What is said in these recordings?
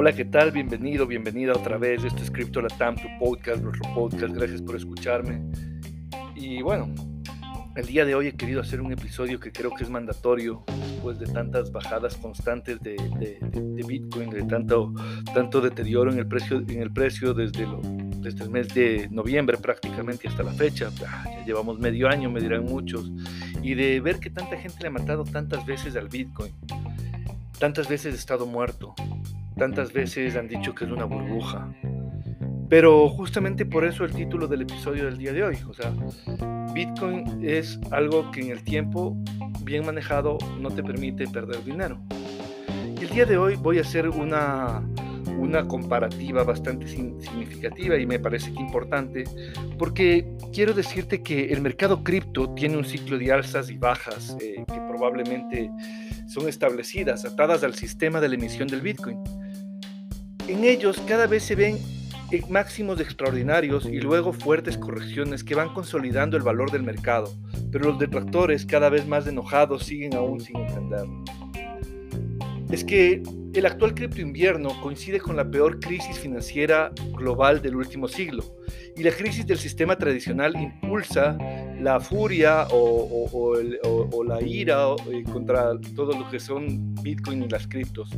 Hola, ¿qué tal? Bienvenido, bienvenida otra vez. Esto es Crypto Latam, tu podcast, nuestro podcast. Gracias por escucharme. Y bueno, el día de hoy he querido hacer un episodio que creo que es mandatorio después de tantas bajadas constantes de, Bitcoin, de tanto, tanto deterioro en el precio, en el precio desde, lo, desde el mes de noviembre prácticamente hasta la fecha. Ah, ya llevamos medio año, me dirán muchos. Y de ver que tanta gente le ha matado tantas veces al Bitcoin. Tantas veces ha estado muerto Tantas veces han dicho que es una burbuja. Pero justamente por eso el título del episodio del día de hoy. O sea, Bitcoin es algo que en el tiempo, bien manejado, no te permite perder dinero. Y el día de hoy voy a hacer una, una comparativa bastante significativa y me parece que importante porque quiero decirte que el mercado cripto tiene un ciclo de alzas y bajas eh, que probablemente son establecidas, atadas al sistema de la emisión del Bitcoin. En ellos cada vez se ven eh, máximos extraordinarios y luego fuertes correcciones que van consolidando el valor del mercado, pero los detractores cada vez más enojados siguen aún sin entenderlo. Es que el actual cripto invierno coincide con la peor crisis financiera global del último siglo y la crisis del sistema tradicional impulsa la furia o, la ira eh, contra todo lo que son Bitcoin y las criptos.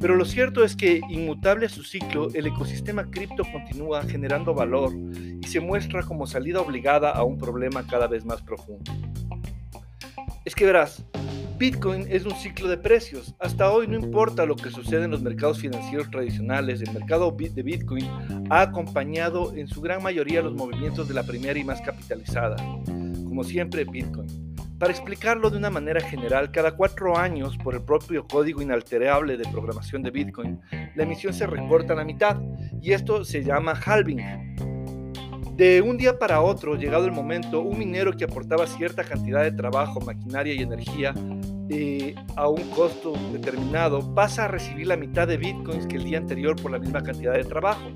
Pero lo cierto es que, inmutable a su ciclo, el ecosistema cripto continúa generando valor y se muestra como salida obligada a un problema cada vez más profundo. Es que verás, Bitcoin es un ciclo de precios. Hasta hoy no importa lo que sucede en los mercados financieros tradicionales, el mercado de Bitcoin ha acompañado en su gran mayoría los movimientos de la primera y más capitalizada, como siempre Bitcoin. Para explicarlo de una manera general, cada cuatro años, por el propio código inalterable de programación de Bitcoin, la emisión se recorta a la mitad y esto se llama halving. De un día para otro, llegado el momento, un minero que aportaba cierta cantidad de trabajo, maquinaria y energía eh, a un costo determinado pasa a recibir la mitad de bitcoins que el día anterior por la misma cantidad de trabajo.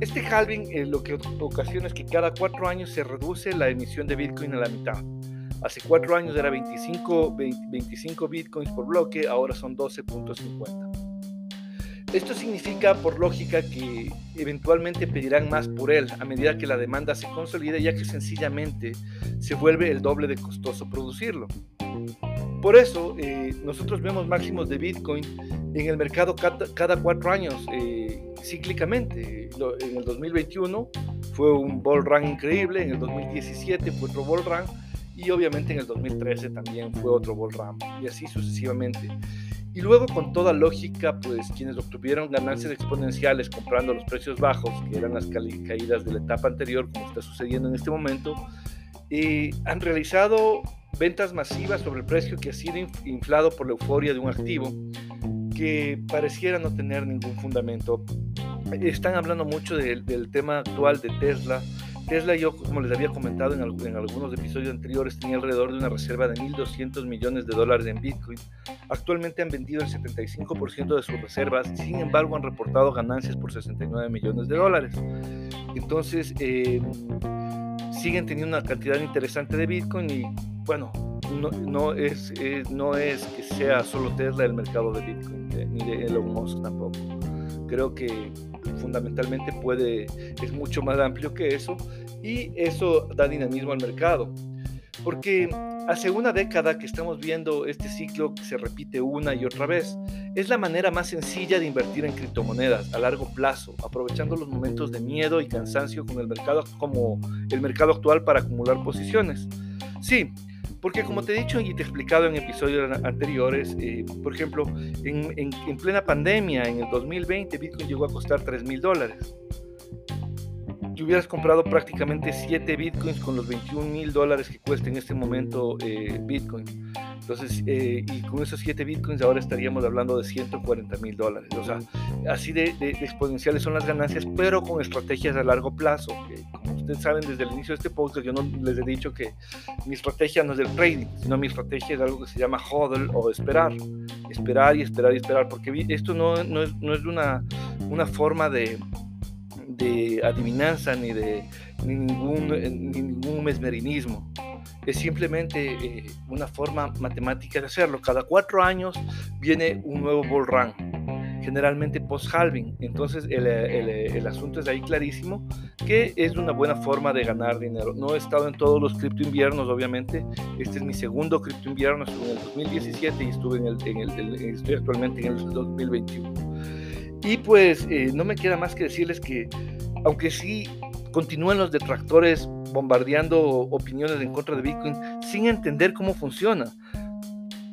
Este halving eh, lo que ocasiona es que cada cuatro años se reduce la emisión de bitcoin a la mitad. Hace cuatro años era 25, 25 bitcoins por bloque, ahora son 12.50. Esto significa, por lógica, que eventualmente pedirán más por él a medida que la demanda se consolida, ya que sencillamente se vuelve el doble de costoso producirlo. Por eso, eh, nosotros vemos máximos de Bitcoin en el mercado cada, cuatro años, eh, cíclicamente. En el 2021 fue un bull run increíble, en el 2017 fue otro bull run y obviamente en el 2013 también fue otro bull run y así sucesivamente. Y luego, con toda lógica, pues quienes obtuvieron ganancias exponenciales comprando los precios bajos, que eran las caídas de la etapa anterior, como está sucediendo en este momento, eh, han realizado ventas masivas sobre el precio que ha sido inflado por la euforia de un activo que pareciera no tener ningún fundamento. Están hablando mucho del tema actual de Tesla, Tesla, yo como les había comentado en, algunos episodios anteriores, tenía alrededor de una reserva de 1.200 millones de dólares en Bitcoin. Actualmente han vendido el 75% de sus reservas, sin embargo han reportado ganancias por 69 millones de dólares. Entonces, em, siguen teniendo una cantidad interesante de Bitcoin y bueno, no, es, no es que sea solo Tesla el mercado de Bitcoin, ni de Elon Musk tampoco. Creo que fundamentalmente puede, es mucho más amplio que eso y eso da dinamismo al mercado. Porque hace una década que estamos viendo este ciclo que se repite una y otra vez, es la manera más sencilla de invertir en criptomonedas a largo plazo, aprovechando los momentos de miedo y cansancio con el mercado como el mercado actual para acumular posiciones. Sí, porque como te he dicho y te he explicado en episodios anteriores, eh, por ejemplo, en, plena pandemia, en el 2020, Bitcoin llegó a costar 3 mil dólares. Tú hubieras comprado prácticamente 7 Bitcoins con los 21 mil dólares que cuesta en este momento eh, Bitcoin. Entonces, eh, y con esos 7 bitcoins ahora estaríamos hablando de 140 mil dólares. O sea, así de, exponenciales son las ganancias, pero con estrategias a largo plazo. como ustedes saben, desde el inicio de este podcast yo no les he dicho que mi estrategia no es el trading, sino mi estrategia es algo que se llama hodl o esperar. Esperar y esperar y esperar, porque esto no, no es, no es una, una forma de, de adivinanza ni de ni ningún, ni ningún mesmerinismo es simplemente eh, una forma matemática de hacerlo. Cada cuatro años viene un nuevo bull run. generalmente post-halving. Entonces el, asunto es ahí clarísimo que es una buena forma de ganar dinero. No he estado en todos los cripto inviernos, obviamente. Este es mi segundo cripto invierno, estuve en el 2017 y estuve en el, estoy actualmente en el 2021. Y pues eh, no me queda más que decirles que, aunque sí continúan los detractores bombardeando opiniones en contra de Bitcoin sin entender cómo funciona.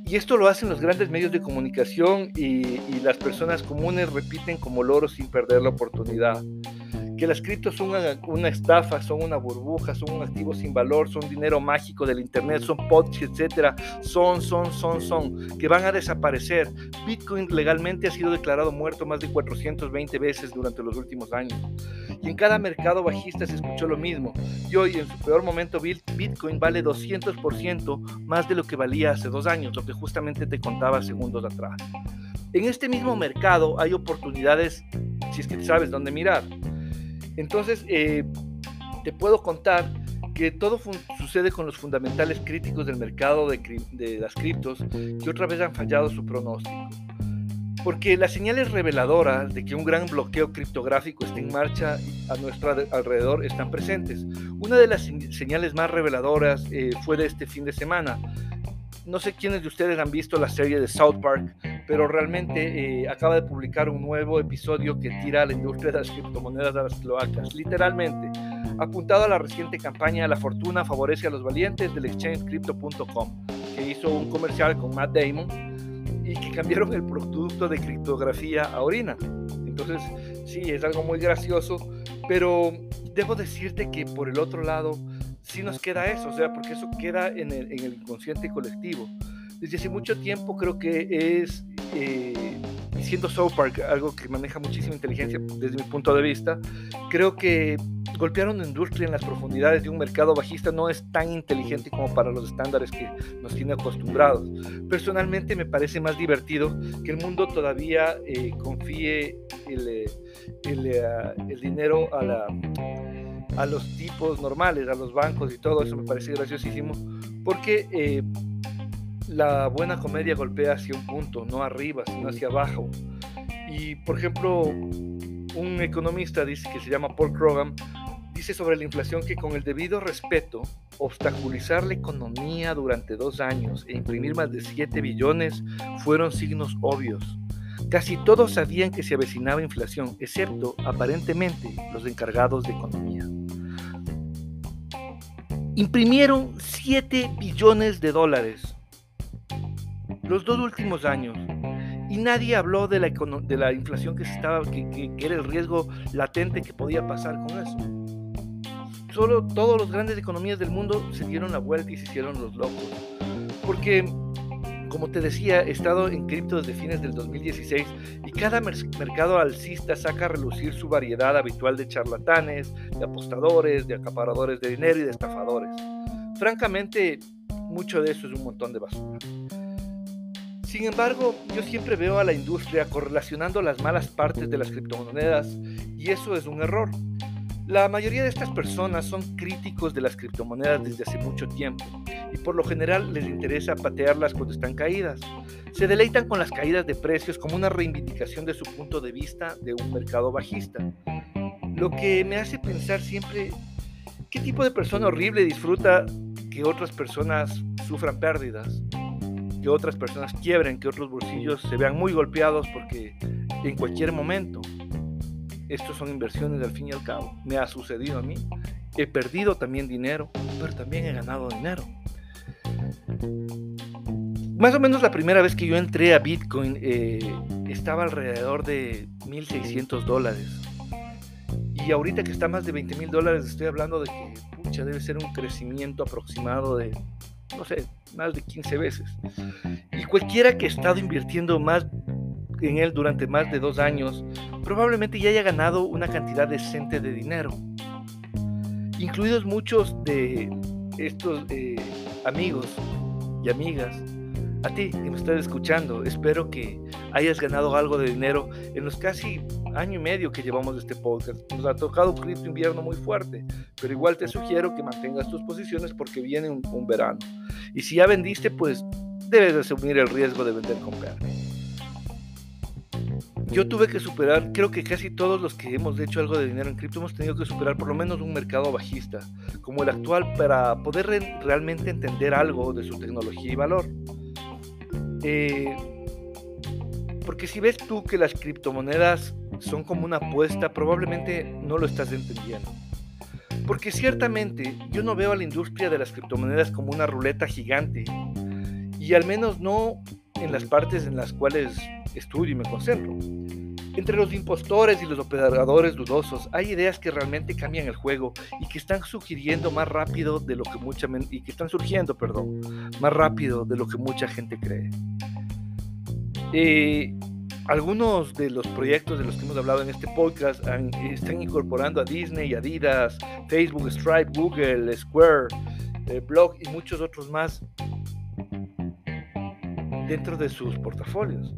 Y esto lo hacen los grandes medios de comunicación y, las personas comunes repiten como loros sin perder la oportunidad que las criptos son una, estafa, son una burbuja, son un activo sin valor, son dinero mágico del Internet, son pods, etcétera, son, son, son, son, que van a desaparecer. Bitcoin legalmente ha sido declarado muerto más de 420 veces durante los últimos años. Y en cada mercado bajista se escuchó lo mismo. Y hoy, en su peor momento, Bitcoin vale 200% más de lo que valía hace dos años, lo que justamente te contaba segundos atrás. En este mismo mercado hay oportunidades si es que sabes dónde mirar. Entonces, eh, te puedo contar que todo sucede con los fundamentales críticos del mercado de, las criptos que otra vez han fallado su pronóstico. Porque las señales reveladoras de que un gran bloqueo criptográfico está en marcha a nuestro alrededor están presentes. Una de las señales más reveladoras eh, fue de este fin de semana. No sé quiénes de ustedes han visto la serie de South Park, pero realmente eh, acaba de publicar un nuevo episodio que tira a la industria de las criptomonedas a las cloacas, literalmente. Apuntado a la reciente campaña La fortuna favorece a los valientes del exchange crypto.com, que hizo un comercial con Matt Damon y que cambiaron el producto de criptografía a orina. Entonces, sí, es algo muy gracioso, pero debo decirte que por el otro lado, sí nos queda eso, o sea, porque eso queda en el, en el inconsciente colectivo desde hace mucho tiempo creo que es, eh, siendo South Park algo que maneja muchísima inteligencia desde mi punto de vista, creo que golpear una industria en las profundidades de un mercado bajista no es tan inteligente como para los estándares que nos tiene acostumbrados. Personalmente me parece más divertido que el mundo todavía eh, confíe el, eh, el, el dinero a la a los tipos normales, a los bancos y todo eso me parece graciosísimo, porque eh, la buena comedia golpea hacia un punto, no arriba, sino hacia abajo. Y por ejemplo, un economista dice que se llama Paul Krogan, dice sobre la inflación que con el debido respeto, obstaculizar la economía durante dos años e imprimir más de 7 billones fueron signos obvios. Casi todos sabían que se avecinaba inflación, excepto aparentemente los encargados de economía. Imprimieron 7 billones de dólares los dos últimos años y nadie habló de la, de la inflación que, estaba, que, era el riesgo latente que podía pasar con eso. Solo todos los grandes economías del mundo se dieron la vuelta y se hicieron los locos. Porque, como te decía, he estado en cripto desde fines del 2016 y cada mercado alcista saca a relucir su variedad habitual de charlatanes, de apostadores, de acaparadores de dinero y de estafadores. Francamente, mucho de eso es un montón de basura. Sin embargo, yo siempre veo a la industria correlacionando las malas partes de las criptomonedas y eso es un error. La mayoría de estas personas son críticos de las criptomonedas desde hace mucho tiempo y por lo general les interesa patearlas cuando están caídas. Se deleitan con las caídas de precios como una reivindicación de su punto de vista de un mercado bajista. Lo que me hace pensar siempre qué tipo de persona horrible disfruta que otras personas sufran pérdidas que otras personas quiebren, que otros bolsillos se vean muy golpeados porque en cualquier momento, estos son inversiones al fin y al cabo, me ha sucedido a mí, he perdido también dinero, pero también he ganado dinero. Más o menos la primera vez que yo entré a Bitcoin eh, estaba alrededor de 1.600 dólares. Y ahorita que está más de 20 mil dólares, estoy hablando de que pucha, debe ser un crecimiento aproximado de no sé, más de 15 veces. Y cualquiera que ha estado invirtiendo más en él durante más de dos años, probablemente ya haya ganado una cantidad decente de dinero. Incluidos muchos de estos eh, amigos y amigas a ti que me estás escuchando, espero que hayas ganado algo de dinero en los casi año y medio que llevamos este podcast. Nos ha tocado un cripto invierno muy fuerte, pero igual te sugiero que mantengas tus posiciones porque viene un, un verano. Y si ya vendiste, pues debes asumir el riesgo de vender con pérdida. yo tuve que superar, creo que casi todos los que hemos hecho algo de dinero en cripto hemos tenido que superar por lo menos un mercado bajista, como el actual, para poder realmente entender algo de su tecnología y valor. Eh, porque si ves tú que las criptomonedas son como una apuesta, probablemente no lo estás entendiendo. Porque ciertamente yo no veo a la industria de las criptomonedas como una ruleta gigante, y al menos no en las partes en las cuales estudio y me concentro. Entre los impostores y los operadores dudosos hay ideas que realmente cambian el juego y que están sugiriendo más rápido de lo que mucha y que están surgiendo, perdón, más rápido de lo que mucha gente cree. Eh, algunos de los proyectos de los que hemos hablado en este podcast están incorporando a Disney, Adidas, Facebook, Stripe, Google, Square, eh, Blog y muchos otros más dentro de sus portafolios.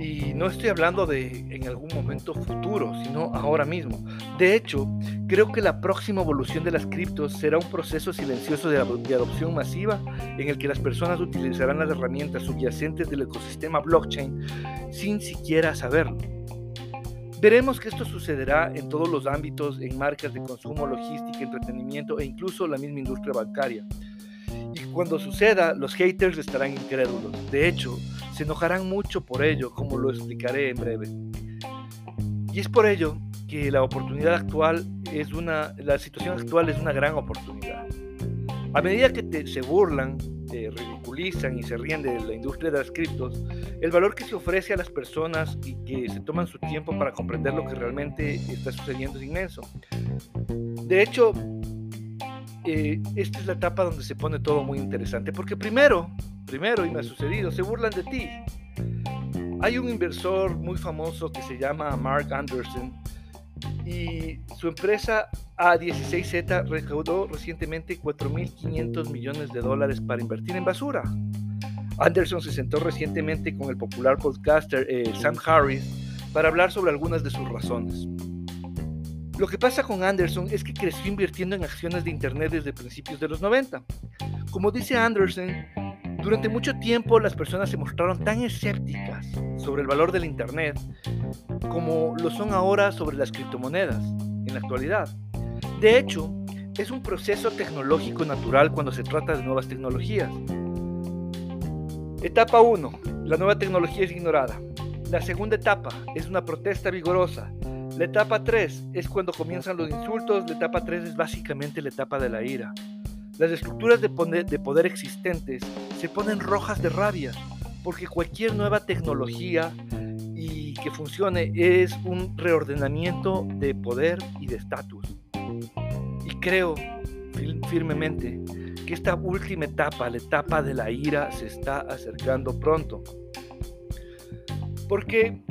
Y no estoy hablando de en algún momento futuro, sino ahora mismo. De hecho, creo que la próxima evolución de las criptos será un proceso silencioso de, adopción masiva en el que las personas utilizarán las herramientas subyacentes del ecosistema blockchain sin siquiera saberlo. Veremos que esto sucederá en todos los ámbitos, en marcas de consumo, logística, entretenimiento e incluso la misma industria bancaria. Y cuando suceda, los haters estarán incrédulos. De hecho, se enojarán mucho por ello, como lo explicaré en breve. Y es por ello que la oportunidad actual es una, la situación actual es una gran oportunidad. A medida que se burlan, ridiculizan y se ríen de la industria de las criptos, el valor que se ofrece a las personas y que se toman su tiempo para comprender lo que realmente está sucediendo es inmenso. De hecho, eh, esta es la etapa donde se pone todo muy interesante, porque primero, primero, y me ha sucedido, se burlan de ti. Hay un inversor muy famoso que se llama Mark Anderson y su empresa A16Z recaudó recientemente 4.500 millones de dólares para invertir en basura. Anderson se sentó recientemente con el popular podcaster eh, Sam Harris para hablar sobre algunas de sus razones. Lo que pasa con Anderson es que creció invirtiendo en acciones de Internet desde principios de los 90. Como dice Anderson, durante mucho tiempo las personas se mostraron tan escépticas sobre el valor del Internet como lo son ahora sobre las criptomonedas en la actualidad. De hecho, es un proceso tecnológico natural cuando se trata de nuevas tecnologías. Etapa 1. La nueva tecnología es ignorada. La segunda etapa es una protesta vigorosa la etapa 3 es cuando comienzan los insultos, la etapa 3 es básicamente la etapa de la ira. Las estructuras de poder, existentes se ponen rojas de rabia, porque cualquier nueva tecnología y que funcione es un reordenamiento de poder y de estatus. Y creo firmemente que esta última etapa, la etapa de la ira, se está acercando pronto. Porque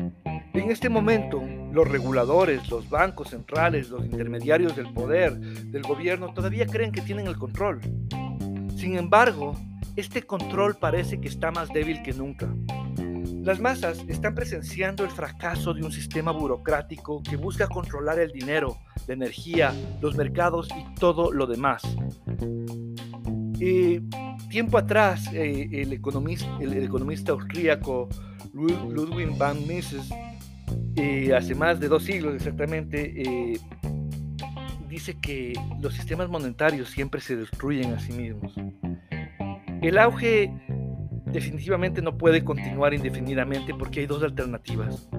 en este momento, los reguladores, los bancos centrales, los intermediarios del poder, del gobierno, todavía creen que tienen el control. Sin embargo, este control parece que está más débil que nunca. Las masas están presenciando el fracaso de un sistema burocrático que busca controlar el dinero, la energía, los mercados y todo lo demás. Y tiempo atrás, eh, el, economista, el, economista austríaco Ludwig van Mises eh, hace más de dos siglos exactamente, eh, dice que los sistemas monetarios siempre se destruyen a sí mismos. El auge definitivamente no puede continuar indefinidamente porque hay dos alternativas.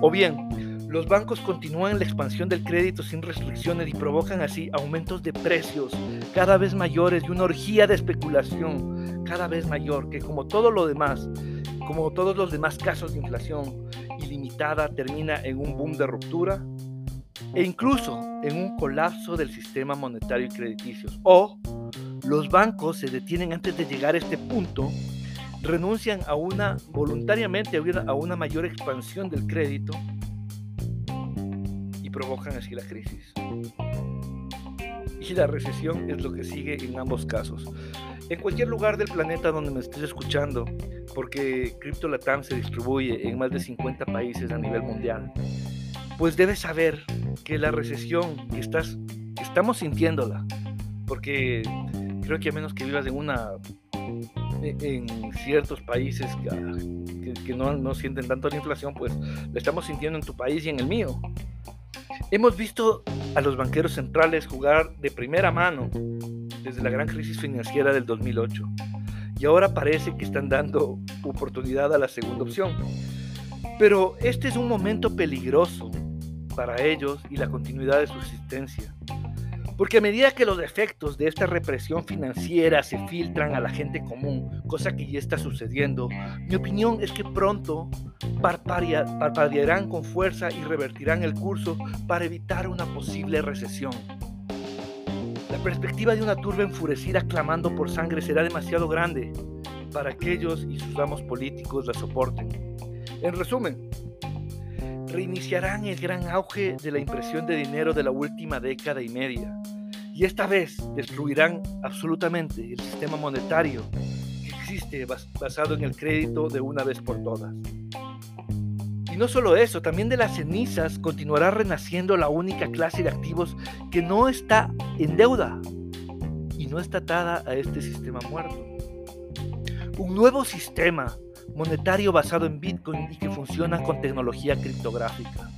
O bien, los bancos continúan la expansión del crédito sin restricciones y provocan así aumentos de precios cada vez mayores y una orgía de especulación cada vez mayor que como todo lo demás, como todos los demás casos de inflación, ilimitada termina en un boom de ruptura e incluso en un colapso del sistema monetario y crediticio. O los bancos se detienen antes de llegar a este punto, renuncian a una voluntariamente a una mayor expansión del crédito y provocan así la crisis. Y la recesión es lo que sigue en ambos casos. En cualquier lugar del planeta donde me estés escuchando, porque Crypto Latam se distribuye en más de 50 países a nivel mundial, pues debes saber que la recesión que estás, estamos sintiéndola, porque creo que a menos que vivas en una e, en ciertos países que, que no, no, sienten tanto la inflación, pues la estamos sintiendo en tu país y en el mío. Hemos visto a los banqueros centrales jugar de primera mano desde la gran crisis financiera del 2008 ahora parece que están dando oportunidad a la segunda opción. Pero este es un momento peligroso para ellos y la continuidad de su existencia. Porque a medida que los efectos de esta represión financiera se filtran a la gente común, cosa que ya está sucediendo, mi opinión es que pronto parpadearán con fuerza y revertirán el curso para evitar una posible recesión. La perspectiva de una turba enfurecida clamando por sangre será demasiado grande para que ellos y sus amos políticos la soporten. En resumen, reiniciarán el gran auge de la impresión de dinero de la última década y media. Y esta vez destruirán absolutamente el sistema monetario que existe basado en el crédito de una vez por todas. Y no solo eso, también de las cenizas continuará renaciendo la única clase de activos que no está en deuda y no está atada a este sistema muerto. Un nuevo sistema monetario basado en Bitcoin y que funciona con tecnología criptográfica.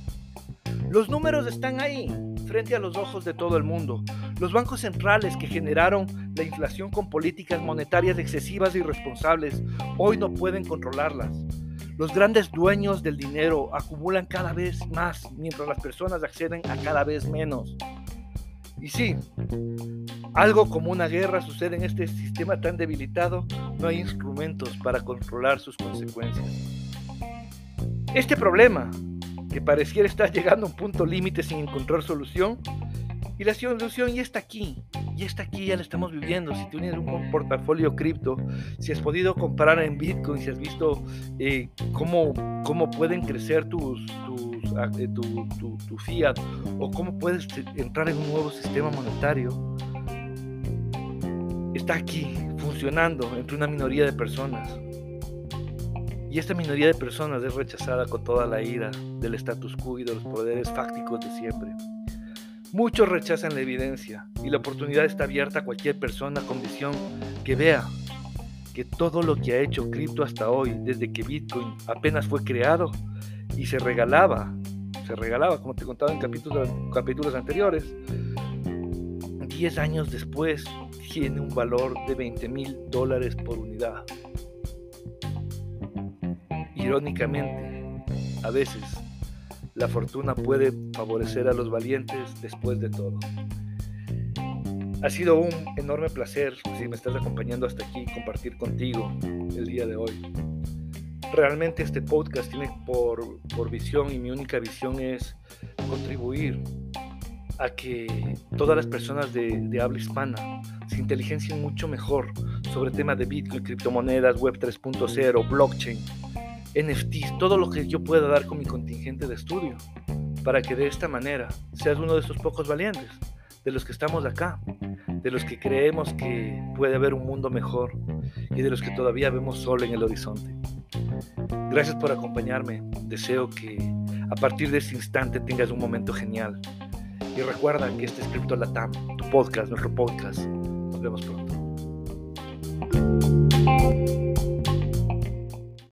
Los números están ahí, frente a los ojos de todo el mundo. Los bancos centrales que generaron la inflación con políticas monetarias excesivas e irresponsables hoy no pueden controlarlas. Los grandes dueños del dinero acumulan cada vez más mientras las personas acceden a cada vez menos. Y sí, algo como una guerra sucede en este sistema tan debilitado, no hay instrumentos para controlar sus consecuencias. Este problema, que pareciera estar llegando a un punto límite sin encontrar solución, y la solución ya está aquí, ya está aquí, ya la estamos viviendo. Si tienes un portafolio cripto, si has podido comprar en Bitcoin, si has visto eh, cómo, cómo pueden crecer tus, ah, eh, tu, tu, fiat o cómo puedes entrar en un nuevo sistema monetario, está aquí funcionando entre una minoría de personas. Y esta minoría de personas es rechazada con toda la ira del status quo y de los poderes fácticos de siempre. Muchos rechazan la evidencia y la oportunidad está abierta a cualquier persona con visión que vea que todo lo que ha hecho cripto hasta hoy, desde que Bitcoin apenas fue creado y se regalaba, se regalaba, como te contaba en capítulos, capítulos anteriores, 10 años después tiene un valor de 20 mil dólares por unidad. Irónicamente, a veces la fortuna puede favorecer a los valientes después de todo. Ha sido un enorme placer, si me estás acompañando hasta aquí, compartir contigo el día de hoy. Realmente este podcast tiene por, por visión y mi única visión es contribuir a que todas las personas de, de habla hispana se inteligencien mucho mejor sobre temas de Bitcoin, criptomonedas, Web 3.0, blockchain NFTs, todo lo que yo pueda dar con mi contingente de estudio, para que de esta manera seas uno de esos pocos valientes, de los que estamos acá, de los que creemos que puede haber un mundo mejor y de los que todavía vemos sol en el horizonte. Gracias por acompañarme, deseo que a partir de este instante tengas un momento genial. Y recuerda que este es Crypto Latam, tu podcast, nuestro podcast. Nos vemos pronto.